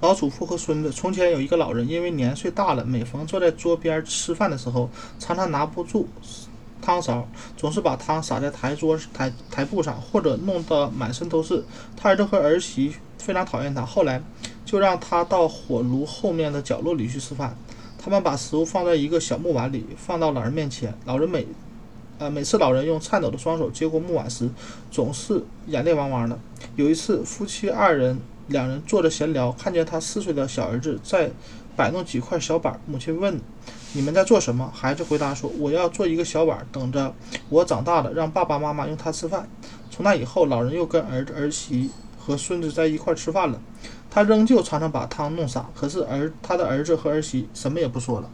老祖父和孙子。从前有一个老人，因为年岁大了，每逢坐在桌边吃饭的时候，常常拿不住汤勺，总是把汤洒在台桌台台布上，或者弄得满身都是。他儿子和儿媳非常讨厌他，后来就让他到火炉后面的角落里去吃饭。他们把食物放在一个小木碗里，放到老人面前。老人每呃，每次老人用颤抖的双手接过木碗时，总是眼泪汪汪的。有一次，夫妻二人两人坐着闲聊，看见他四岁的小儿子在摆弄几块小板。母亲问：“你们在做什么？”孩子回答说：“我要做一个小碗，等着我长大了让爸爸妈妈用它吃饭。”从那以后，老人又跟儿子、儿媳和孙子在一块吃饭了。他仍旧常常把汤弄洒，可是儿他的儿子和儿媳什么也不说了。